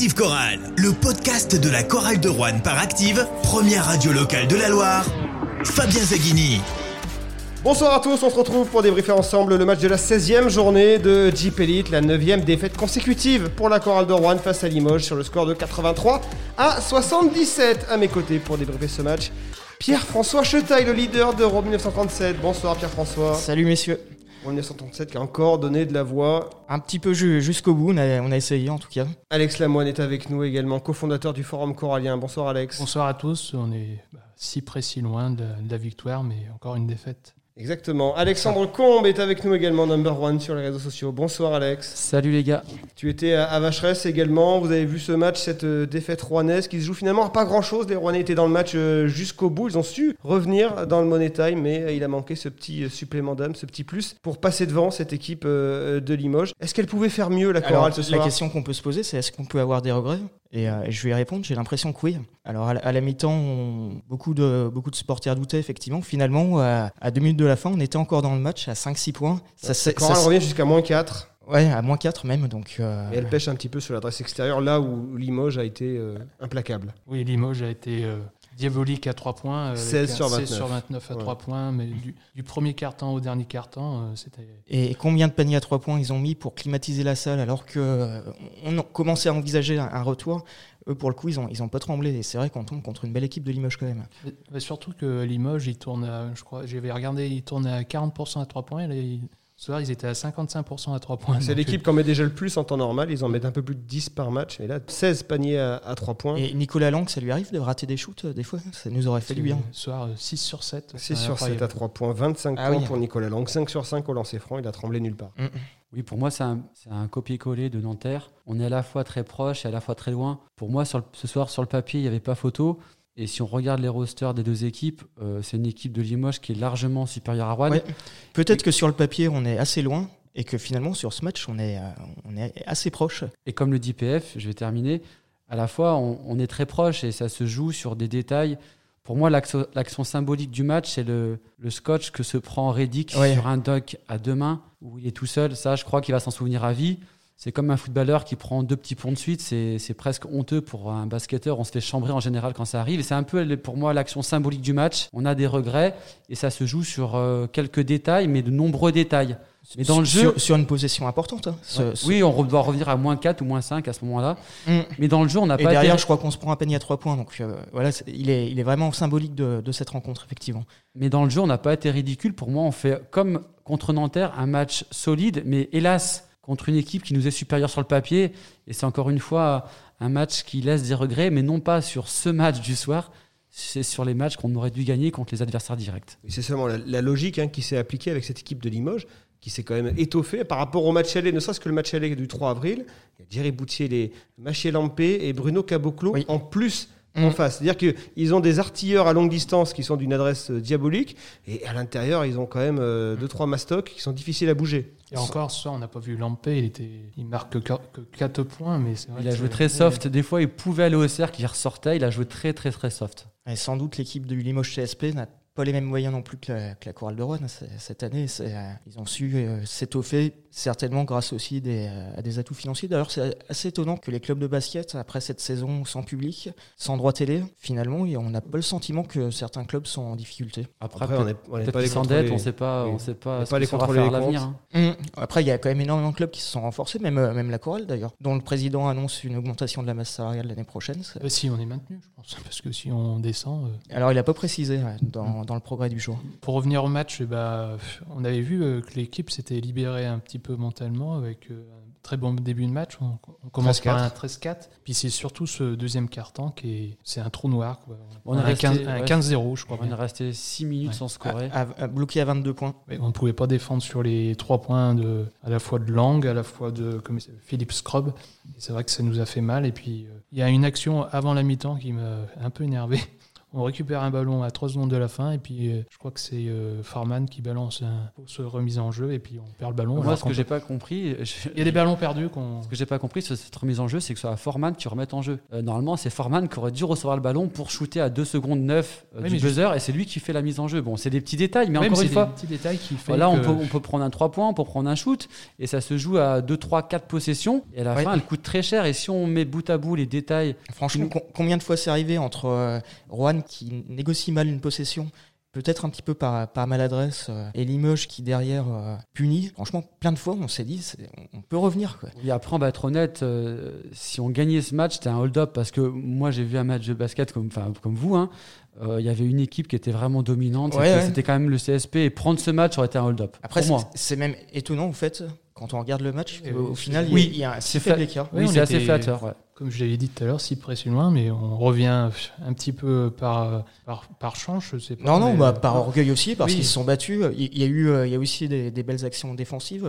Active Chorale, le podcast de la chorale de Rouen par Active, première radio locale de la Loire. Fabien Zaghini. Bonsoir à tous, on se retrouve pour débriefer ensemble le match de la 16e journée de Jeep Elite, la 9e défaite consécutive pour la chorale de Rouen face à Limoges sur le score de 83 à 77. À mes côtés pour débriefer ce match, Pierre-François Chetaille, le leader de Rome 1937. Bonsoir Pierre-François. Salut messieurs. Rome 1937 qui a encore donné de la voix. Un petit peu ju- jusqu'au bout, on a, on a essayé en tout cas. Alex Lamoine est avec nous également, cofondateur du Forum Corallien. Bonsoir Alex. Bonsoir à tous, on est bah, si près, si loin de, de la victoire, mais encore une défaite. Exactement. Alexandre Combe est avec nous également, number one sur les réseaux sociaux. Bonsoir Alex. Salut les gars. Tu étais à Vacheresse également. Vous avez vu ce match, cette euh, défaite rouennaise qui se joue finalement à pas grand chose. Les Rouennais étaient dans le match euh, jusqu'au bout. Ils ont su revenir dans le Money Time, mais euh, il a manqué ce petit supplément d'âme, ce petit plus pour passer devant cette équipe de Limoges. Est-ce qu'elle pouvait faire mieux la Alors, chorale ce la soir? question qu'on peut se poser, c'est est-ce qu'on peut avoir des regrets? Et, euh, je vais y répondre, j'ai l'impression que oui. Alors à la, à la mi-temps, on- beaucoup de, beaucoup de supporters doutaient effectivement. Finalement, à, à deux minutes de la fin, on était encore dans le match à 5-6 points. Ça, La chorale ça- revient jusqu'à moins 4. ouais, à moins 4 même. Donc, euh, Et elle pêche un petit peu sur l'adresse extérieure, là où Limoges a été euh, implacable. Oui, Limoges a été euh, diabolique à 3 points. euh, avec 16 un sur 16 29. sur 29 à Ouais. 3 points, mais du, du premier quart-temps au dernier quart-temps, euh, c'était... Et combien de paniers à 3 points ils ont mis pour climatiser la salle alors que euh, on commencé à envisager un, un retour Eux, pour le coup, ils ont, ils ont pas tremblé. Et c'est vrai qu'on tombe contre une belle équipe de Limoges quand même. Mais- surtout que Limoges, il tourne à, je crois, j'avais regardé, il tourne à 40% à 3 points, ce soir, ils étaient à 55% à 3 points. C'est l'équipe qui en met déjà le plus en temps normal. Ils en mettent un peu plus de 10 par match. Et là, 16 paniers à, à 3 points. Et Nicolas Lang, ça lui arrive de rater des shoots euh, des fois? Ça nous aurait fait du bien. Ce soir, euh, 6 sur 7. 6 sur 7 à 3 points, 25 Ah points oui. pour Nicolas Lang, 5 sur 5 au lancer franc, il a tremblé nulle part. Oui, pour moi, c'est un, c'est un copier-coller de Nanterre. On est à la fois très proche et à la fois très loin. Pour moi, sur le- ce soir, sur le papier, il n'y avait pas photo. Et si on regarde les rosters des deux équipes, euh, c'est une équipe de Limoges qui est largement supérieure à Rouen. Ouais. Peut-être que sur le papier, on est assez loin et que finalement, sur ce match, on est, euh, on est assez proche. Et comme le dit PF, je vais terminer, à la fois, on, on est très proche et ça se joue sur des détails. Pour moi, l'action symbolique du match, c'est le, le scotch que se prend Reddick Ouais. sur un dunk à deux mains, où il est tout seul. Ça, je crois qu'il va s'en souvenir à vie. C'est comme un footballeur qui prend deux petits ponts de suite. C'est presque honteux pour un basketteur. On se fait chambrer en général quand ça arrive. Et c'est un peu, pour moi, l'action symbolique du match. On a des regrets et ça se joue sur euh, quelques détails, mais de nombreux détails. Mais dans le jeu, Sur, sur une possession importante. hein. Ce- ce- oui, on doit revenir à moins 4 ou moins 5 à ce moment-là. Mm. Mais dans le jeu, on n'a Et pas derrière, été- je crois qu'on se prend un panier à 3 points. Donc euh, voilà, il est, il est vraiment symbolique de, de cette rencontre, effectivement. Mais dans le jeu, on n'a pas été ridicule. Pour moi, on fait comme contre Nanterre un match solide, mais hélas, contre une équipe qui nous est supérieure sur le papier. Et c'est encore une fois un match qui laisse des regrets, mais non pas sur ce match du soir, c'est sur les matchs qu'on aurait dû gagner contre les adversaires directs. C'est seulement la, la logique hein, qui s'est appliquée avec cette équipe de Limoges, qui s'est quand même étoffée par rapport au match aller, ne serait-ce que le match aller du 3 avril. Il y a Jerry Boutier, les Machier Lampé et Bruno Caboclo Oui. en plus Mm. en face. C'est-à-dire qu'ils ont des artilleurs à longue distance qui sont d'une adresse euh, diabolique, et à l'intérieur, ils ont quand même 2-3 mastocs qui sont difficiles à bouger. Et encore, ce soir, on n'a pas vu Lampé, il, était, il marque que, que 4 points, mais c'est vrai Il a joué très soft. Des fois, il pouvait aller au cercle, il ressortait. Il a joué très, très, très soft. Et sans doute, l'équipe de Limoges CSP n'a pas les mêmes moyens non plus que la, que la Chorale de Rouen cette année. euh, ils ont su euh, s'étoffer, certainement grâce aussi des, euh, à des atouts financiers. D'ailleurs, c'est assez étonnant que les clubs de basket, après cette saison sans public, sans droit télé, finalement, et on n'a pas le sentiment que certains clubs sont en difficulté. Après, Après, on n'est pas les s'endettent, contrôler. on ne sait pas, Oui. on sait pas pas les contrôler faire les à l'avenir. hein. Après, il y a quand même énormément de clubs qui se sont renforcés, même, euh, même la Chorale d'ailleurs, dont le président annonce une augmentation de la masse salariale l'année prochaine. Euh, si on est maintenu, je pense, parce que si on descend. euh, Alors, il n'a pas précisé ouais, dans, dans le progrès du jour. Pour revenir au match, eh ben, on avait vu euh, que l'équipe s'était libérée un petit peu mentalement avec euh, un très bon début de match. On, on commence par un 13-4. Puis c'est surtout ce deuxième quart-temps qui est, c'est un trou noir. Quoi. On est un resté- 15 ouais. un 15-0, je crois. On est resté 6 minutes Ouais. sans scorer. À- à- bloqué à 22 points. Mais on ne pouvait pas défendre sur les trois points de, à la fois de Lang, à la fois de comme Philippe Scrub. C'est vrai que ça nous a fait mal. Et puis, euh, il y a une action avant la mi-temps qui m'a un peu énervé. On récupère un ballon à 3 secondes de la fin et puis je crois que c'est Farman qui balance un se remise en jeu et puis on perd le ballon. Moi, ce que j'ai pas compris, il y a des ballons perdus. Ce que j'ai pas compris sur cette remise en jeu, c'est que ce soit Forman qui remette en jeu. normalement, c'est Forman qui aurait dû recevoir le ballon pour shooter à 2 secondes 9 du buzzer et c'est lui qui fait la mise en jeu. Bon, c'est des petits détails, mais encore une fois, petits détails qui fait voilà, on, peut, on peut prendre un 3 points, on peut prendre un shoot et ça se joue à 2, 3, 4 possessions et à la fin, elle coûte très cher. Et si on met bout à bout les détails. Franchement, combien de fois c'est arrivé entre euh, Qui négocie mal une possession peut-être un petit peu par, par maladresse, euh, et Limoges qui derrière euh, punit. Franchement, plein de fois, on s'est dit, on peut revenir. Quoi. Et après, on va être honnête, si on gagnait ce match, c'était un hold-up, parce que moi, j'ai vu un match de basket comme, comme vous, hein, il y avait une équipe qui était vraiment dominante. c'était, quand même le CSP. Et prendre ce match aurait été un hold-up. Après, c'est, même étonnant, en fait, quand on regarde le match, au final, oui, il y a un c'est faible écart. Oui, c'est assez flatteur. Comme je l'avais dit tout à l'heure, si près loin, mais on revient un petit peu par, par, par chance, je sais pas. Non, non, bah, par orgueil aussi, parce qu'ils se sont battus. Il y a eu il y a aussi des, des belles actions défensives.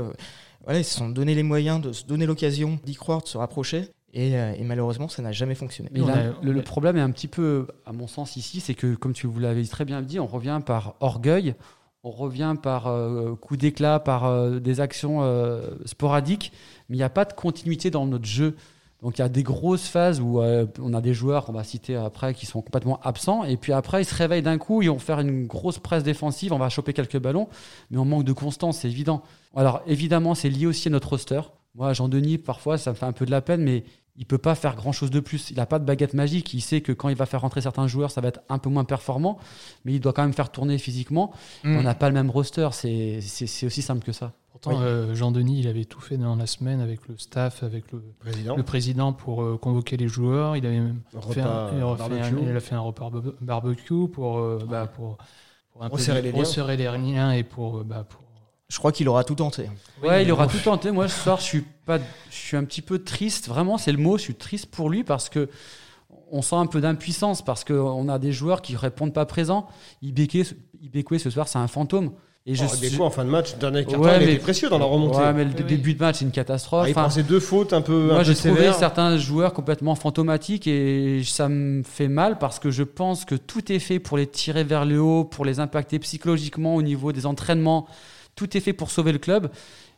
Voilà, ils se sont donné les moyens de se donner l'occasion d'y croire, de se rapprocher. Et, et, malheureusement, ça n'a jamais fonctionné. Mais le, le, problème est un petit peu, à mon sens, ici, c'est que, comme tu vous l'avez très bien dit, on revient par orgueil on revient par euh, coup d'éclat, par euh, des actions euh, sporadiques, mais il n'y a pas de continuité dans notre jeu. Donc il y a des grosses phases où on a des joueurs qu'on va citer après qui sont complètement absents, et puis après ils se réveillent d'un coup, ils vont faire une grosse presse défensive, on va choper quelques ballons, mais on manque de constance, c'est évident. Alors évidemment, c'est lié aussi à notre roster. Moi, Jean-Denis, parfois, ça me fait un peu de la peine, mais il peut pas faire grand chose de plus. Il n'a pas de baguette magique. Il sait que quand il va faire rentrer certains joueurs, ça va être un peu moins performant, mais il doit quand même faire tourner physiquement. Mm. On n'a pas le même roster. C'est aussi simple que ça. Pourtant, euh, Jean-Denis, il avait tout fait dans la semaine avec le staff, avec le président, le président pour euh, convoquer les joueurs. Il avait même fait un, il, a fait un repas barbecue pour, euh, bah, pour, pour, un resserrer, les resserrer, les liens et pour, bah, pour je crois qu'il aura tout tenté. Ouais, il aura tout tenté. Moi, ce soir, je suis pas, je suis un petit peu triste. Vraiment, c'est le mot. Je suis triste pour lui parce que on sent un peu d'impuissance parce qu'on a des joueurs qui répondent pas présents. Ibekwe, ce soir, c'est un fantôme. Et je oh, en fin de match, dernier carton, ouais, il était précieux dans la remontée. Ouais, mais le début de match, c'est une catastrophe. Ah, il deux fautes un peu. Moi, j'ai trouvé certains joueurs complètement fantomatiques et ça me fait mal parce que je pense que tout est fait pour les tirer vers le haut, pour les impacter psychologiquement au niveau des entraînements. Tout est fait pour sauver le club.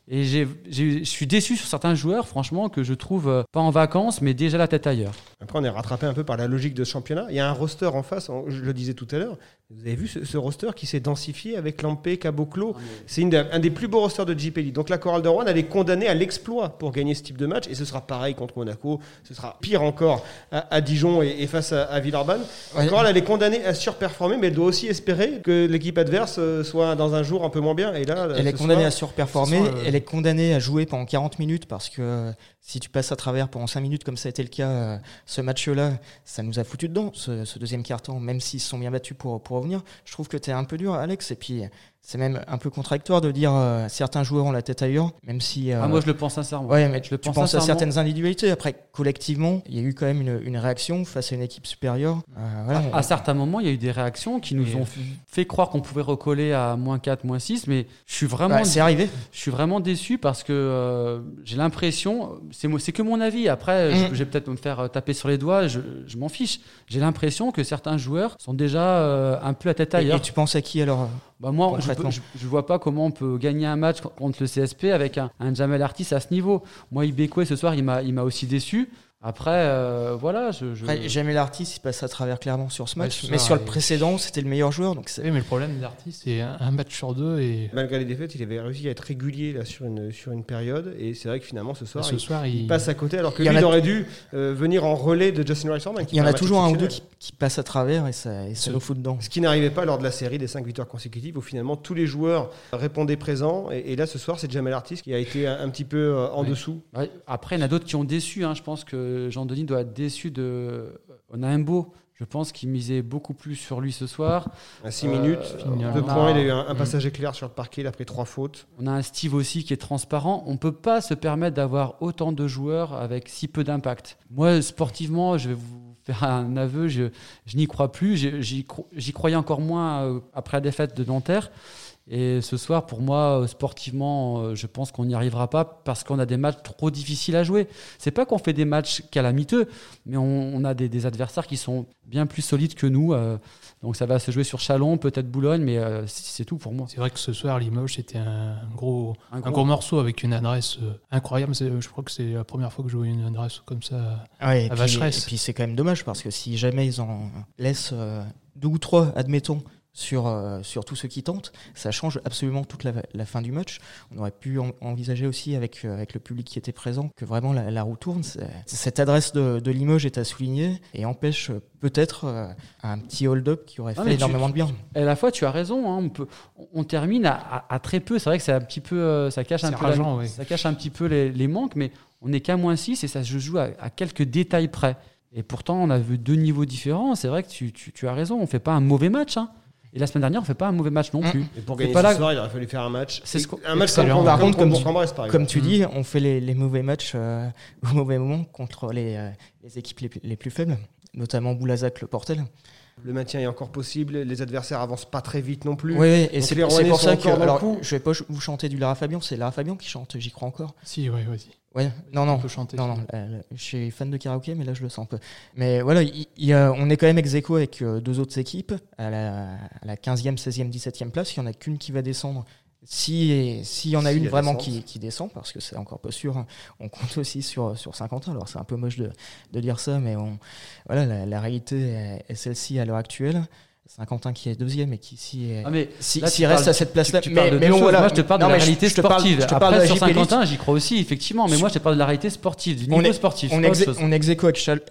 Et je suis déçu sur certains joueurs, franchement, que je trouve euh, pas en vacances, mais déjà la tête ailleurs. Après, on est rattrapé un peu par la logique de ce championnat. Il y a un roster en face, je le disais tout à l'heure. Vous avez vu ce, roster qui s'est densifié avec Lampé, Caboclo. Ah, c'est un des plus beaux rosters de JP Donc la Chorale de Rouen, elle est condamnée à l'exploit pour gagner ce type de match. Et ce sera pareil contre Monaco. Ce sera pire encore à, Dijon et, face à, Villeurbanne. La Chorale, elle est condamnée à surperformer, mais elle doit aussi espérer que l'équipe adverse euh, soit dans un jour un peu moins bien. Et là, elle est condamnée à surperformer. Euh, elle est condamnée à jouer pendant 40 minutes parce que si tu passes à travers pendant 5 minutes, comme ça a été le cas euh, ce match-là, ça nous a foutu dedans, ce, deuxième quart-temps, même s'ils se sont bien battus pour, pour revenir. Je trouve que tu es un peu dur, Alex. Et puis, c'est même un peu contradictoire de dire euh, certains joueurs ont la tête ailleurs, même si. Euh, ah, moi, je le pense sincèrement. Ouais, mais je le tu penses à certaines individualités. Après, collectivement, il y a eu quand même une, une réaction face à une équipe supérieure. Euh, voilà, à, certains moments, il y a eu des réactions qui nous ont fait croire qu'on pouvait recoller à moins 4, moins 6, mais je suis vraiment. Bah, c'est arrivé. Je suis vraiment déçu parce que j'ai l'impression, c'est que mon avis. Après, je, mm. vais peut-être me faire taper sur les doigts, je, je m'en fiche. J'ai l'impression que certains joueurs sont déjà un peu à tête ailleurs. Et, et tu penses à qui alors bah moi, je ne vois pas comment on peut gagner un match contre le CSP avec un, un Jamel Artis à ce niveau. Moi, Ibekwe, ce soir, il m'a aussi déçu. Après, euh, voilà. Je, je... Après, l'artiste, il passe à travers clairement sur ce match. mais sur le précédent, c'était le meilleur joueur. Donc oui, mais le problème de l'artiste, c'est un, match sur deux. Et... Malgré les défaites, il avait réussi à être régulier là, sur, une, sur une période. Et c'est vrai que finalement, ce soir, ce il, soir il... passe à côté. Alors que lui, il aurait dû euh, venir en relais de Justin Rice Il y en a toujours un ou deux qui, qui passent à travers et ça, et ça nous fout dedans. Ce qui n'arrivait pas lors de la série des cinq victoires consécutives où finalement tous les joueurs répondaient présents. Et, là, ce soir, c'est Jamel Artis qui a été un, petit peu euh, en dessous. Après, il y en a d'autres qui ont déçu. Hein. Je pense que Jean-Denis doit être déçu de. On a un beau. Je pense qu'il misait beaucoup plus sur lui ce soir. À 6 minutes, euh, deux points, il a eu un, passage éclair sur le parquet, il a pris trois fautes. On a un Steve aussi qui est transparent. On ne peut pas se permettre d'avoir autant de joueurs avec si peu d'impact. Moi, sportivement, je vais vous faire un aveu, je, je n'y crois plus. J'y croyais encore moins euh, après la défaite de Nanterre. Et ce soir, pour moi, euh, sportivement, euh, je pense qu'on n'y arrivera pas parce qu'on a des matchs trop difficiles à jouer. C'est pas qu'on fait des matchs calamiteux, mais on, a des, adversaires qui sont bien plus solides que nous. Euh. donc ça va se jouer sur Chalon, peut-être Boulogne, mais c'est tout pour moi. C'est vrai que ce soir, Limoges, c'était un gros, un gros, morceau avec une adresse incroyable. Je crois que c'est la première fois que je vois une adresse comme ça à et Vacheresse. et puis c'est quand même dommage parce que si jamais ils en laissent deux ou trois, admettons, sur, euh, sur tous ceux qui tentent. Ça change absolument toute la, fin du match. On aurait pu envisager aussi avec, euh, avec le public qui était présent que vraiment la, roue tourne. Cette adresse de, de, Limoges est à souligner et empêche peut-être euh, un petit hold-up qui aurait fait énormément de bien. à la fois, tu as raison. Hein, on, peut, on termine à, à, très peu. C'est vrai que c'est un petit peu, ça cache un peu, ça cache un petit peu les, les manques, mais on n'est qu'à moins 6 et ça se joue à, quelques détails près. Et pourtant, on a vu deux niveaux différents. C'est vrai que tu, tu, tu as raison. On fait pas un mauvais match. Hein. Et la semaine dernière, on fait pas un mauvais match non mm. plus. Et pour gagner ce soir, il aurait fallu faire un match. C'est un match comme, par contre, comme, tu, comme tu dis, on fait les, mauvais matchs euh, au mauvais moment contre les, euh, les équipes les, plus faibles, notamment Boulazac, le Portel. Le maintien est encore possible, les adversaires avancent pas très vite non plus. Oui, et c'est pour ça que alors, je vais pas vous chanter du Lara Fabian, c'est Lara Fabian qui chante, j'y crois encore. Si, oui, vas-y. Ouais, non, non. chanter. Non, non. je suis fan de karaoké, mais là, je le sens un peu. Mais voilà, il, on est quand même ex aequo avec euh, deux autres équipes. À la, à la 15e, 16e, 17e place, il n'y en a qu'une qui va descendre. Si s'il y en a une vraiment qui, qui, descend, parce que c'est encore pas sûr, hein, on compte aussi sur, sur Saint-Quentin. Alors, c'est un peu moche de, de dire ça, mais on, voilà, la, la réalité est celle-ci à l'heure actuelle. Saint-Quentin qui est deuxième et qui si, ah mais si, reste à cette place-là. Mais, mais voilà. Moi, je te parle de la réalité sportive. Je te parle, Après, sur Saint-Quentin, j'y crois aussi, effectivement. Mais moi, je te parle de la réalité sportive, du niveau sportif. On, on ex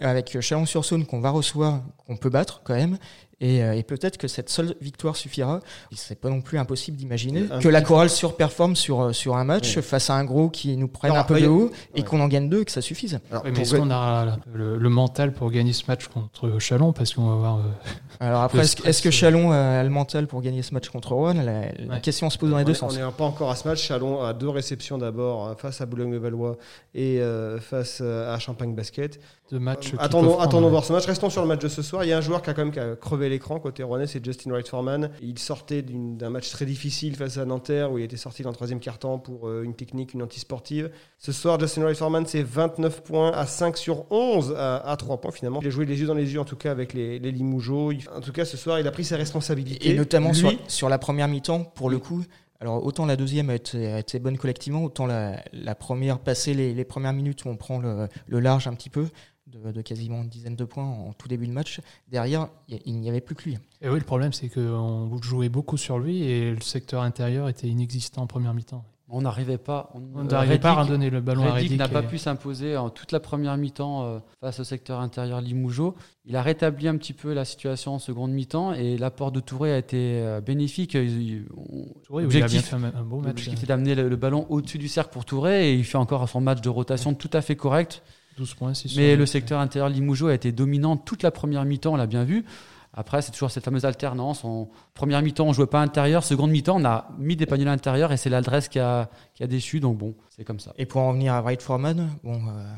avec Chalon-sur-Saône qu'on va recevoir, qu'on peut battre quand même. Euh, et, peut-être que cette seule victoire suffira. C'est pas non plus impossible d'imaginer que la chorale surperforme sur, euh, sur un match face à un gros qui nous prenne un peu de haut et qu'on en gagne deux et que ça suffise. mais est-ce qu'on a le, mental pour gagner ce match contre Chalon? Parce qu'on va voir. Euh, Alors après, est-ce, que Chalon a le mental pour gagner ce match contre Rouen? La, question se pose dans les deux sens. On n'est pas encore à ce match. Chalon a deux réceptions d'abord face à Boulogne-Valois et face à Champagne Basket. Deux matchs. attendons, attendons voir ce match. Restons sur le match de ce soir. Il y a un joueur qui a quand même crevé l'écran côté Rouennais, c'est Justin Wright Foreman. Il sortait d'un match très difficile face à Nanterre où il était sorti dans le troisième quart-temps pour euh, une technique, une antisportive. Ce soir, Justin Wright Foreman, c'est 29 points à 5 sur 11 à, 3 points finalement. Il a joué les yeux dans les yeux en tout cas avec les, les Limougeaux. En tout cas, ce soir, il a pris ses responsabilités. Et notamment sur, la première mi-temps, pour le coup. Alors autant la deuxième a été, bonne collectivement, autant la, première, passée les, premières minutes où on prend le, le large un petit peu, de, quasiment une dizaine de points en tout début de match. Derrière, il n'y avait plus que lui. Et oui, le problème, c'est qu'on jouait beaucoup sur lui et le secteur intérieur était inexistant en première mi-temps. On n'arrivait pas. On n'arrivait pas à redonner le ballon à Reddick. n'a pas pu s'imposer en toute la première mi-temps euh, face au secteur intérieur Limougeau. Il a rétabli un petit peu la situation en seconde mi-temps et l'apport de Touré a été euh, bénéfique. Touré, objectif, il a un, beau match. L'objectif d'amener le, le, ballon au-dessus du cercle pour Touré et il fait encore son match de rotation tout à fait correct. 12 points, Mais le secteur intérieur Limougeau a été dominant toute la première mi-temps, on l'a bien vu. Après, c'est toujours cette fameuse alternance. En première mi-temps, on jouait pas intérieur. Seconde mi-temps, on a mis des paniers à l'intérieur et c'est l'adresse qui a, qui a déçu. Donc bon, c'est comme ça. Et pour en venir à Wright Foreman, bon, euh, euh,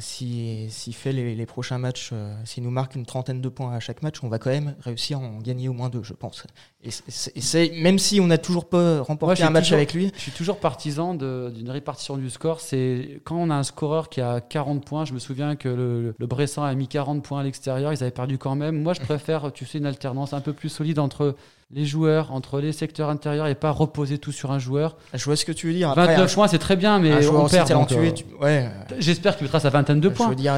s'il si, fait les, prochains matchs, euh, s'il nous marque une trentaine de points à chaque match, on va quand même réussir à en gagner au moins deux, je pense. Et c'est même si on n'a toujours pas remporté un match avec lui. Je suis toujours partisan d'une répartition du score. C'est quand on a un scoreur qui a 40 points. Je me souviens que le, le Bressan a mis 40 points à l'extérieur. Ils avaient perdu quand même. Moi, je préfère, tu sais, une alternance un peu plus solide entre les joueurs entre les secteurs intérieurs et pas reposer tout sur un joueur. Je vois ce que tu veux dire. 29 points, c'est très bien, mais on perd. Euh, ouais. J'espère qu'il mettra sa vingtaine de points. Je veux dire,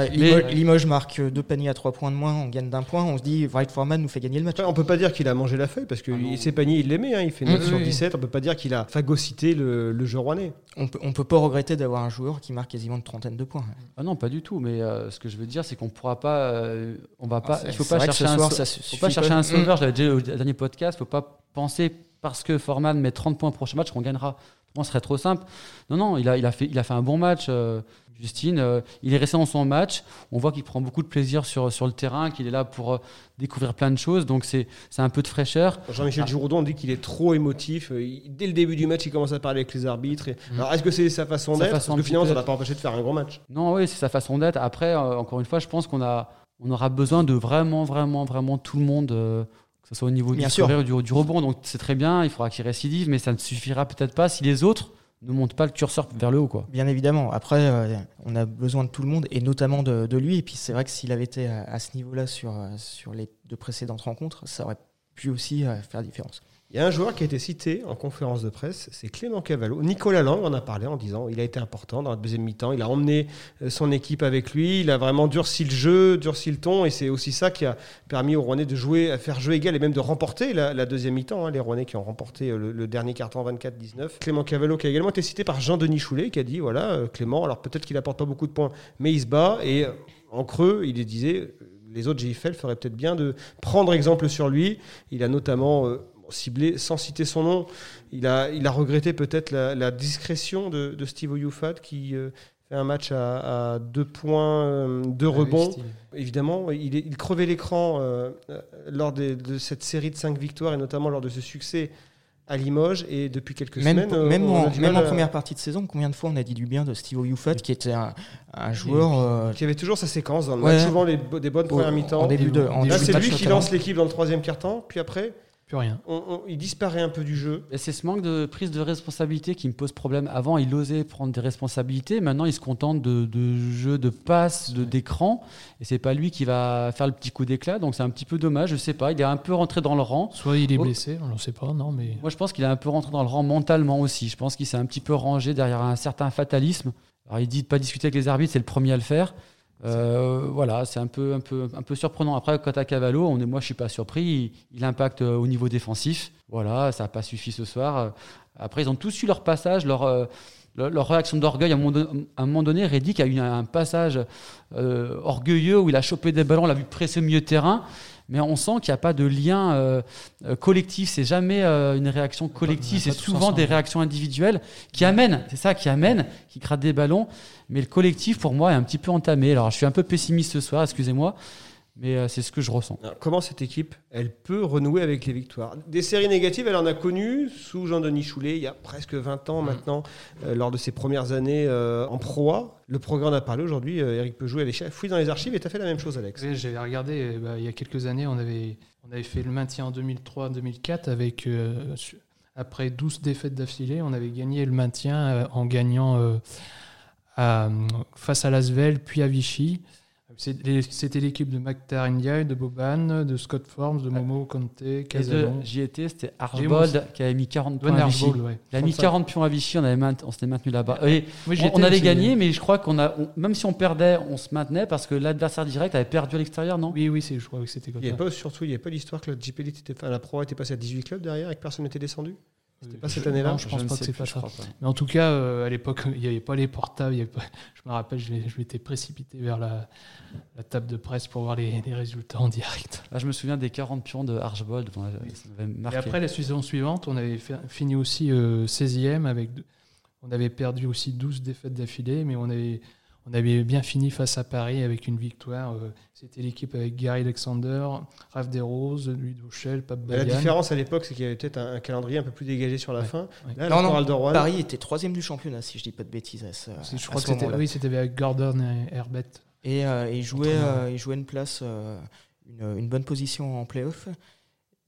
Limoges, marque deux paniers à trois points de moins, on gagne d'un point, on se dit Wright Foreman nous fait gagner le match. on peut pas dire qu'il a mangé la feuille parce que ah ses paniers, il l'aimait, hein, il fait 9 sur 17. On peut pas dire qu'il a phagocyté le, le jeu rouennais. On peut, on peut pas regretter d'avoir un joueur qui marque quasiment une trentaine de points. Ah non, pas du tout. Mais euh, ce que je veux dire, c'est qu'on pourra pas, euh, on va pas, ah, il faut pas chercher un, faut pas chercher un sauveur. Je l'avais dit au dernier podcast, faut pas penser parce que Forman met 30 points au prochain match qu'on gagnera. Ce serait trop simple. Non, non, il a, il a, fait, il a fait un bon match, euh, Justine. Euh, il est resté dans son match. On voit qu'il prend beaucoup de plaisir sur, sur le terrain, qu'il est là pour euh, découvrir plein de choses. Donc, c'est un peu de fraîcheur. Jean-Michel ah. dit qu'il est trop émotif. dès le début du match, il commence à parler avec les arbitres. Mm. Alors, est-ce que c'est sa façon d'être? Parce que finalement, ça n'a pas empêché de faire un gros match. Non, oui, c'est sa façon d'être. Après, encore une fois, je pense qu'on a, on aura besoin de vraiment, vraiment, vraiment tout le monde ce soit au niveau du du, du, rebond. Donc c'est très bien, il faudra qu'il récidive, mais ça ne suffira peut-être pas si les autres ne montent pas le curseur vers le haut. Quoi. Bien évidemment. Après, euh, on a besoin de tout le monde et notamment de, lui. Et puis c'est vrai que s'il avait été à, ce niveau-là sur, euh, sur les deux précédentes rencontres, ça aurait pu aussi euh, faire différence. Il y a un joueur qui a été cité en conférence de presse, c'est Clément Cavallo. Nicolas Lang en a parlé en disant il a été important dans la deuxième mi-temps, il a emmené euh, son équipe avec lui, il a vraiment durci le jeu, durci le ton, et c'est aussi ça qui a permis aux Rouennais de jouer, à faire jeu égal et même de remporter la, deuxième mi-temps. Hein, les Rouennais qui ont remporté euh, le, dernier carton 24-19. Clément Cavallo qui a également été cité par Jean-Denis Choulet qui a dit voilà, euh, Clément, alors peut-être qu'il apporte pas beaucoup de points, mais il se bat, et en creux, il disait les autres GIFL feraient peut-être bien de prendre exemple sur lui. Il a notamment ciblé, sans citer son nom, il a, il a regretté peut-être la, discrétion de, Steve Oyufat qui euh, fait un match à, deux points, euh, deux ah rebonds. Évidemment, il, il crevait l'écran euh, lors de cette série de cinq victoires et notamment lors de ce succès à Limoges et depuis quelques même, semaines. Même, en, même en première partie de saison, combien de fois on a dit du bien de Steve Oyufat qui était un, joueur. Qui avait toujours sa séquence dans le match, souvent les, des bonnes premières mi-temps. début de, Là, c'est lui qui lance l'équipe dans le troisième quart-temps, puis après rien. il disparaît un peu du jeu. C'est ce manque de prise de responsabilité qui me pose problème. Avant, il osait prendre des responsabilités. Maintenant, il se contente de, de jeux de passes, de d'écran. Et c'est pas lui qui va faire le petit coup d'éclat. Donc c'est un petit peu dommage. Je sais pas. Il est un peu rentré dans le rang. Soit il est oh. blessé, on ne sait pas. Non, mais moi je pense qu'il est un peu rentré dans le rang mentalement aussi. Je pense qu'il s'est un petit peu rangé derrière un certain fatalisme. Alors il dit de pas discuter avec les arbitres, c'est le premier à le faire. Euh, voilà, c'est un peu, un, peu, un peu surprenant. Après, quant à Cavallo, on est, moi je suis pas surpris. Il, impacte euh, au niveau défensif. Voilà, ça n'a pas suffi ce soir. Euh, après, ils ont tous eu leur passage, leur, leur, réaction d'orgueil. À, un moment donné, Reddick a eu un passage orgueilleux où il a chopé des ballons, l'a vu presser au milieu de terrain mais on sent qu'il n'y a pas de lien euh, euh, collectif. C'est jamais euh, une réaction collective, c'est souvent des réactions individuelles qui amènent, c'est ça qui amène, qui crade des ballons. Mais le collectif, pour moi, est un petit peu entamé. Alors, je suis un peu pessimiste ce soir, excusez-moi. Mais euh, c'est ce que je ressens. comment cette équipe, elle peut renouer avec les victoires? Des séries négatives, elle en a connu sous Jean-Denis Choulet, il y a presque 20 ans mm. maintenant, euh, lors de ses premières années euh, en proie. Le programme a parlé aujourd'hui, Eric Peugeot, elle est fouille dans les archives et tu as fait la même chose, Alex. Oui, j'ai regardé, bah, il y a quelques années, on avait, on avait fait le maintien en 2003-2004 avec, après 12 défaites d'affilée, on avait gagné le maintien en gagnant face à Lasvel, puis à Vichy. C'était l'équipe de McTar Ndiaye, de Boban, de Scott Forms, de Momo Conte, Casalon. J'y étais, c'était Archbold qui avait mis 40 points à Vichy. Il a mis 40 points à Vichy, on, avait on s'était maintenu là-bas. on, avait gagné, mais je crois qu'on a, même si on perdait, on se maintenait parce que l'adversaire direct avait perdu à l'extérieur, non? Oui, oui, je crois que c'était comme il y ça. Pas, surtout, il n'y avait pas l'histoire que la JP était, la Pro était passée à 18 clubs derrière et que personne n'était descendu? C'était pas cette année-là je pense pas que c'est pas ça. Mais en tout cas, euh, à l'époque, il n'y avait pas les portables. je me rappelle, je, m'étais précipité vers la, table de presse pour voir les, résultats en direct. je me souviens des 40 pions de Archbold. Et après, la saison suivante, on avait fini aussi 16e. Euh, avec, on avait perdu aussi 12 défaites d'affilée, mais on avait on avait bien fini face à Paris avec une victoire. Euh, c'était l'équipe avec Gary Alexander, Raph Desroses, Louis Douchel, Pape La différence à l'époque, c'est qu'il y avait peut-être un, calendrier un peu plus dégagé sur la fin. non, non, Paris était troisième du championnat, si je dis pas de bêtises. je crois que c'était oui, c'était avec Gordon et Herbert. Et euh, il, jouait, euh, il jouait une place, une, une, bonne position en playoff.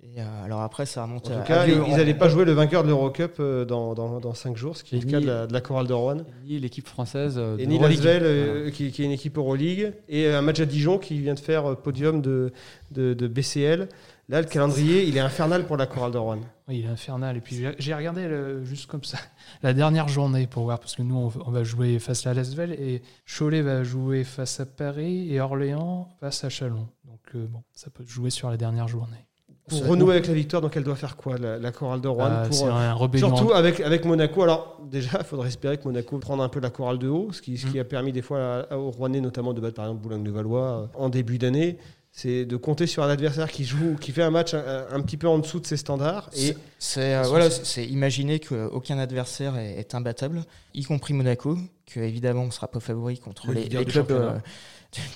Et euh, alors après, ça remonte en tout cas, ils n'allaient pas jouer le vainqueur de l'Eurocup euh, dans, dans, dans 5 jours, ce qui est le cas de la, de la Chorale de Rouen. Ni l'équipe française. Euh, et ni Lasvel, qui, qui, est une équipe Euroleague. Et un match à Dijon qui vient de faire podium de, de, de BCL. Là, le calendrier, il est infernal pour la Chorale de Rouen. Oui, il est infernal. Et puis, j'ai regardé juste comme ça la dernière journée pour voir, parce que nous, on, va jouer face à Lasvel et Cholet va jouer face à Paris et Orléans face à Chalon. Donc, bon, ça peut jouer sur la dernière journée. Pour renouer avec la victoire, donc elle doit faire quoi, la, chorale de Rouen ah, pour, euh, Surtout avec, avec Monaco. Alors, déjà, il faudrait espérer que Monaco prenne un peu la chorale de haut, ce qui, ce qui mm. a permis des fois aux Rouennais, notamment de battre par exemple Boulogne-de-Valois euh, en début d'année. C'est de compter sur un adversaire qui joue, qui fait un match un, petit peu en dessous de ses standards. Et c'est euh, voilà, c'est imaginer qu'aucun adversaire est, imbattable, y compris Monaco, que évidemment on sera pas favori contre les, clubs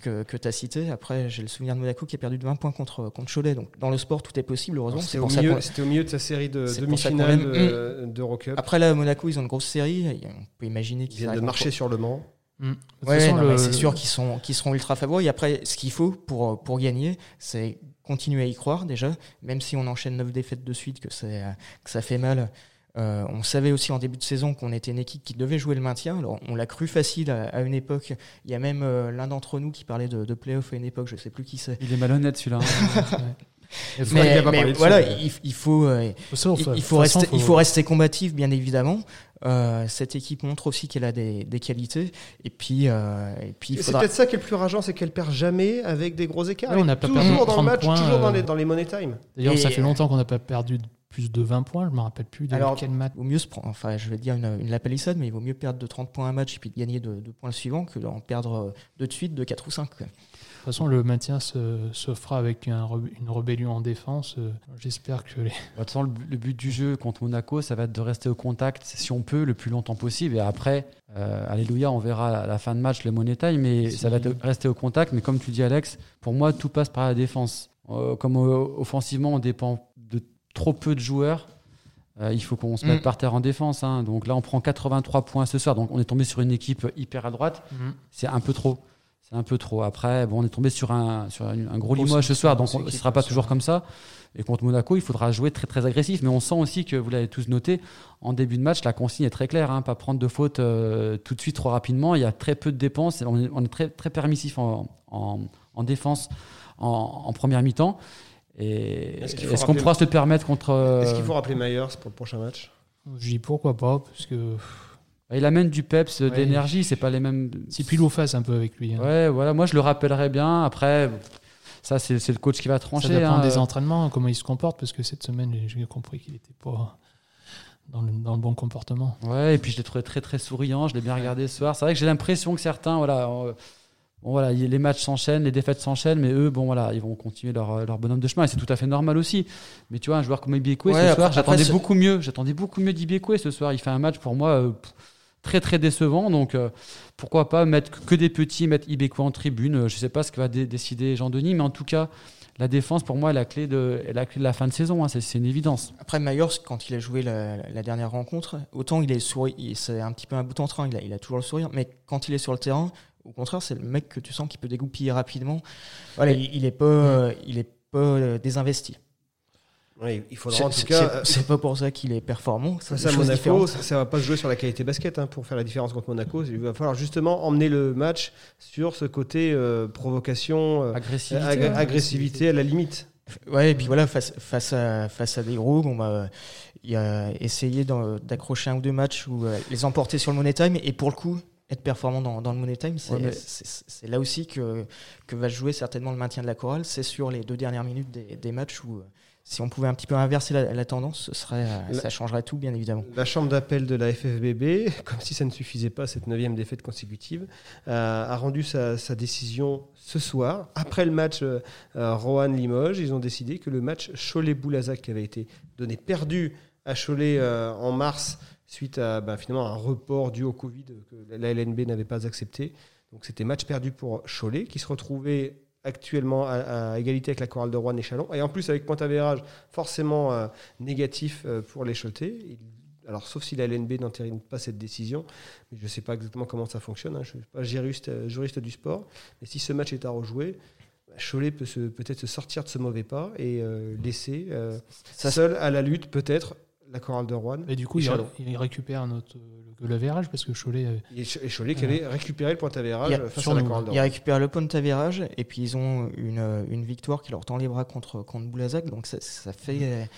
que, que tu as cité. Après, j'ai le souvenir de Monaco qui a perdu de 20 points contre, contre Cholet. Donc, dans le sport, tout est possible, heureusement. C'était au, milieu, au milieu de sa série de demi-finales d'Eurocup. Après, là, Monaco, ils ont une grosse série. On peut imaginer qu'ils viennent de marcher sur le Mans. Mm. Ouais, c'est sûr qu'ils sont qu'ils seront ultra favoris. Après, ce qu'il faut pour pour gagner, c'est continuer à y croire déjà, même si on enchaîne neuf défaites de suite, que, que ça fait mal. Euh, on savait aussi en début de saison qu'on était une équipe qui devait jouer le maintien. Alors, on l'a cru facile à, une époque. Il y a même euh, l'un d'entre nous qui parlait de, de play-off à une époque, je sais plus qui c'est. Il est malhonnête celui-là. mais, voilà, il, faut, euh, il, faut rester, il faut rester combatif, bien évidemment. cette équipe montre aussi qu'elle a des, qualités. Et puis, et puis c'est peut-être ça qui est le plus rageant, c'est qu'elle perd jamais avec des gros écarts. on n'a pas toujours dans le match, toujours dans les, dans les money time. D'ailleurs, ça fait longtemps qu'on n'a pas perdu plus de 20 points, je me rappelle plus de Alors, quel match. Il vaut mieux se prendre, enfin, je vais dire une, une lapalissade, mais il vaut mieux perdre de 30 points un match et puis de gagner de, de points le suivant que d'en perdre deux de suite de 4 ou 5. De toute façon, le maintien se, se fera avec un, une rébellion en défense. Euh, j'espère que les. De toute façon, le, but du jeu contre Monaco, ça va être de rester au contact, si on peut, le plus longtemps possible. Et après, euh, alléluia, on verra à la fin de match le money time, mais ça va être rester au contact. Mais comme tu dis, Alex, pour moi, tout passe par la défense. Euh, comme offensivement, on dépend trop peu de joueurs. Euh, il faut qu'on se mette mm. par terre en défense. Hein. Donc là, on prend 83 points ce soir. Donc on est tombé sur une équipe hyper à droite. Mm. C'est un peu trop. C'est un peu trop. Après, bon, on est tombé sur un, sur un, gros Limoges ce soir. Donc ce ne sera pas toujours comme ça. Et contre Monaco, il faudra jouer très très agressif. Mais on sent aussi que, vous l'avez tous noté, en début de match, la consigne est très claire. Hein. Pas prendre de faute euh, tout de suite trop rapidement. Il y a très peu de dépenses. On est, on est très, très permissif en, en, en défense en, en première mi-temps. Est-ce qu'on pourra se le permettre contre. Est-ce qu'il faut rappeler Myers pour le prochain match? Je dis pourquoi pas, parce que. Il amène du peps, d'énergie, c'est pas les mêmes. C'est pile ou face un peu avec lui. Hein. Ouais, voilà, moi je le rappellerai bien. Après, ça c'est le coach qui va trancher. Ça dépend hein. des entraînements, comment il se comporte, parce que cette semaine j'ai compris qu'il n'était pas dans le, dans le, bon comportement. Ouais, et puis je l'ai trouvé très très souriant, je l'ai bien regardé ce soir. C'est vrai que j'ai l'impression que certains, voilà. Bon, voilà, les matchs s'enchaînent, les défaites s'enchaînent, mais eux, bon voilà, ils vont continuer leur, leur bonhomme de chemin et c'est tout à fait normal aussi. Mais tu vois, un joueur comme Ibiekwe ce soir, j'attendais beaucoup mieux. J'attendais beaucoup mieux d'Ibiekwe ce soir. Il fait un match pour moi euh, très très décevant. Donc euh, pourquoi pas mettre que des petits, mettre Ibiekwe en tribune. Je sais pas ce que va décider Jean-Denis, mais en tout cas, la défense pour moi est la clé de, la, clé de la fin de saison. Hein. c'est une évidence. Après Myers, quand il a joué la, dernière rencontre, autant il est souri, c'est un petit peu un bout en train. Il a, il a toujours le sourire, mais quand il est sur le terrain au contraire, c'est le mec que tu sens qui peut dégoupiller rapidement. Voilà, il, est pas, il est pas euh, désinvesti. il faudra en tout cas. C'est pas pour ça qu'il est performant. Ça, ça Monaco, ça, va pas se jouer sur la qualité basket hein, pour faire la différence contre Monaco. Il va falloir justement emmener le match sur ce côté euh, provocation, euh, agressivité, agressivité, à la limite. Ouais, et puis voilà, face, face, à, face à des gros, on va il a essayé d'accrocher un ou deux matchs ou les emporter sur le money time. Et pour le coup, être performant dans, dans le Money Time, c'est là aussi que, que va jouer certainement le maintien de la chorale. C'est sur les deux dernières minutes des, des matchs où, euh, si on pouvait un petit peu inverser la, tendance, ce serait, euh, ça changerait tout, bien évidemment. La chambre d'appel de la FFBB, comme si ça ne suffisait pas, cette neuvième défaite consécutive, euh, a rendu sa, sa, décision ce soir. Après le match Rohan-Limoges, ils ont décidé que le match Cholet-Boulazac, qui avait été donné perdu à Cholet en mars, suite à bah, finalement un report dû au Covid que la LNB n'avait pas accepté. Donc c'était match perdu pour Cholet, qui se retrouvait actuellement à, égalité avec la chorale de Rouen et Chalon, et en plus avec point avérage forcément euh, négatif euh, pour les Choletais. Alors, sauf si la LNB n'entérine pas cette décision, mais je ne sais pas exactement comment ça fonctionne. Hein. Je ne suis pas juriste, euh, juriste, du sport. Mais si ce match est à rejouer, bah, Cholet peut peut-être se sortir de ce mauvais pas et laisser seul à la lutte, peut-être, la chorale de Rouen. Et du coup, il, il, récupère notre, le, le verrage parce que Cholet. Euh, et, Cholet qui avait récupéré le point d'avérage face à la chorale de Rouen. Il récupère le point d'avérage et puis ils ont une, une, victoire qui leur tend les bras contre, contre Boulazac. Donc ça, ça fait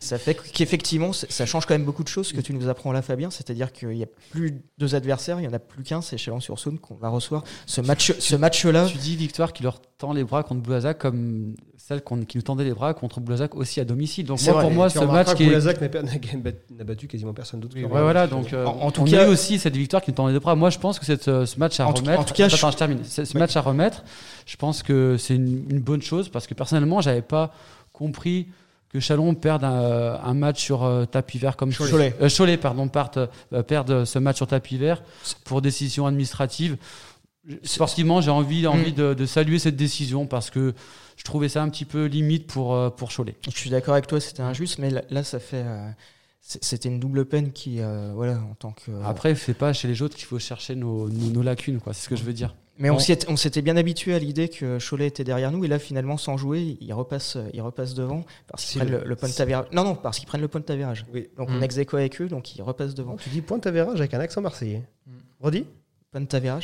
ça fait qu'effectivement, ça change quand même beaucoup de choses que tu nous apprends là, Fabien. C'est-à-dire qu'il n'y a plus deux adversaires, il n'y en a plus qu'un, c'est Chalon-sur-Saône qu'on va recevoir. Ce match, ce match-là. Tu dis victoire qui leur tend les bras contre Boulazac comme celle qui nous tendait les bras contre Boulazac aussi à domicile. Donc moi, pour moi, ce match qui Boulazac n'a battu quasiment personne d'autre. ouais, voilà, donc euh, en, tout cas, aussi cette victoire qui nous tendait les bras. Moi, je pense que cette, euh, ce match à remettre. en tout cas, je... termine. Ce, match à remettre, je pense que c'est une, une bonne chose parce que personnellement, j'avais pas compris que Chalon perde un, match sur euh, tapis vert comme Cholet. Euh, Cholet, pardon, euh, perdre ce match sur tapis vert pour décision administrative. Sportivement, j'ai envie, envie mm. de, saluer cette décision parce que je trouvais ça un petit peu limite pour, pour Cholet. Je suis d'accord avec toi, c'était injuste, mais là, ça fait c'était une double peine qui, euh, voilà, en tant que. Après, c'est pas chez les autres qu'il faut chercher nos, nos, lacunes, quoi. C'est ce que je veux dire. Mais on, on s'était bien habitué à l'idée que Cholet était derrière nous, et là, finalement, sans jouer, il repasse, il repasse devant parce qu'ils prennent le, point de Non, non, parce qu'ils prennent le point de tavérage. Oui. Donc on mm. ex avec eux, donc ils repassent devant. tu dis point de avec un accent marseillais. Mm. Redis Point de.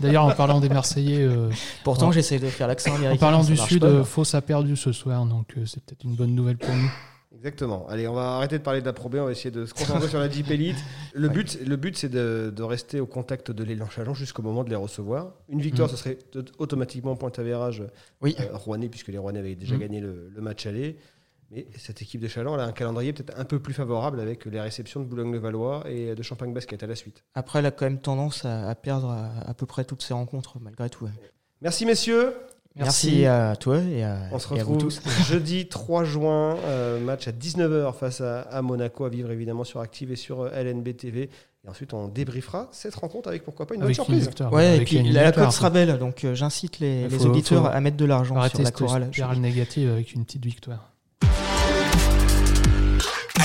D'ailleurs, en parlant des Marseillais. Euh, Pourtant, j'essaie de faire l'accent américain. En parlant du Sud, euh, Fausse a perdu ce soir, donc euh, c'est peut-être une bonne nouvelle pour nous. Exactement. Allez, on va arrêter de parler de la Pro B, on va essayer de se concentrer sur la Jeep Elite. Le but, le but c'est de, rester au contact de l'élan Chalon jusqu'au moment de les recevoir. Une victoire, mm. ce serait automatiquement point à vérage oui. Rouennais, puisque les Rouennais avaient déjà mm. gagné le, le, match aller. Mais cette équipe de Chaland a un calendrier peut-être un peu plus favorable avec les réceptions de Boulogne-le-Valois et de Champagne Basket à la suite. Après, elle a quand même tendance à, perdre à, peu près toutes ses rencontres, malgré tout. Merci messieurs. Merci. à toi et à, On se retrouve tous. jeudi 3 juin, euh, match à 19h face à, Monaco, à vivre évidemment sur Active et sur euh, LNB TV. Et ensuite, on débriefera cette rencontre avec pourquoi pas une bonne surprise. ouais, et puis la, cote sera belle, donc euh, j'incite les, auditeurs à mettre de l'argent sur la chorale. le négative avec une petite victoire.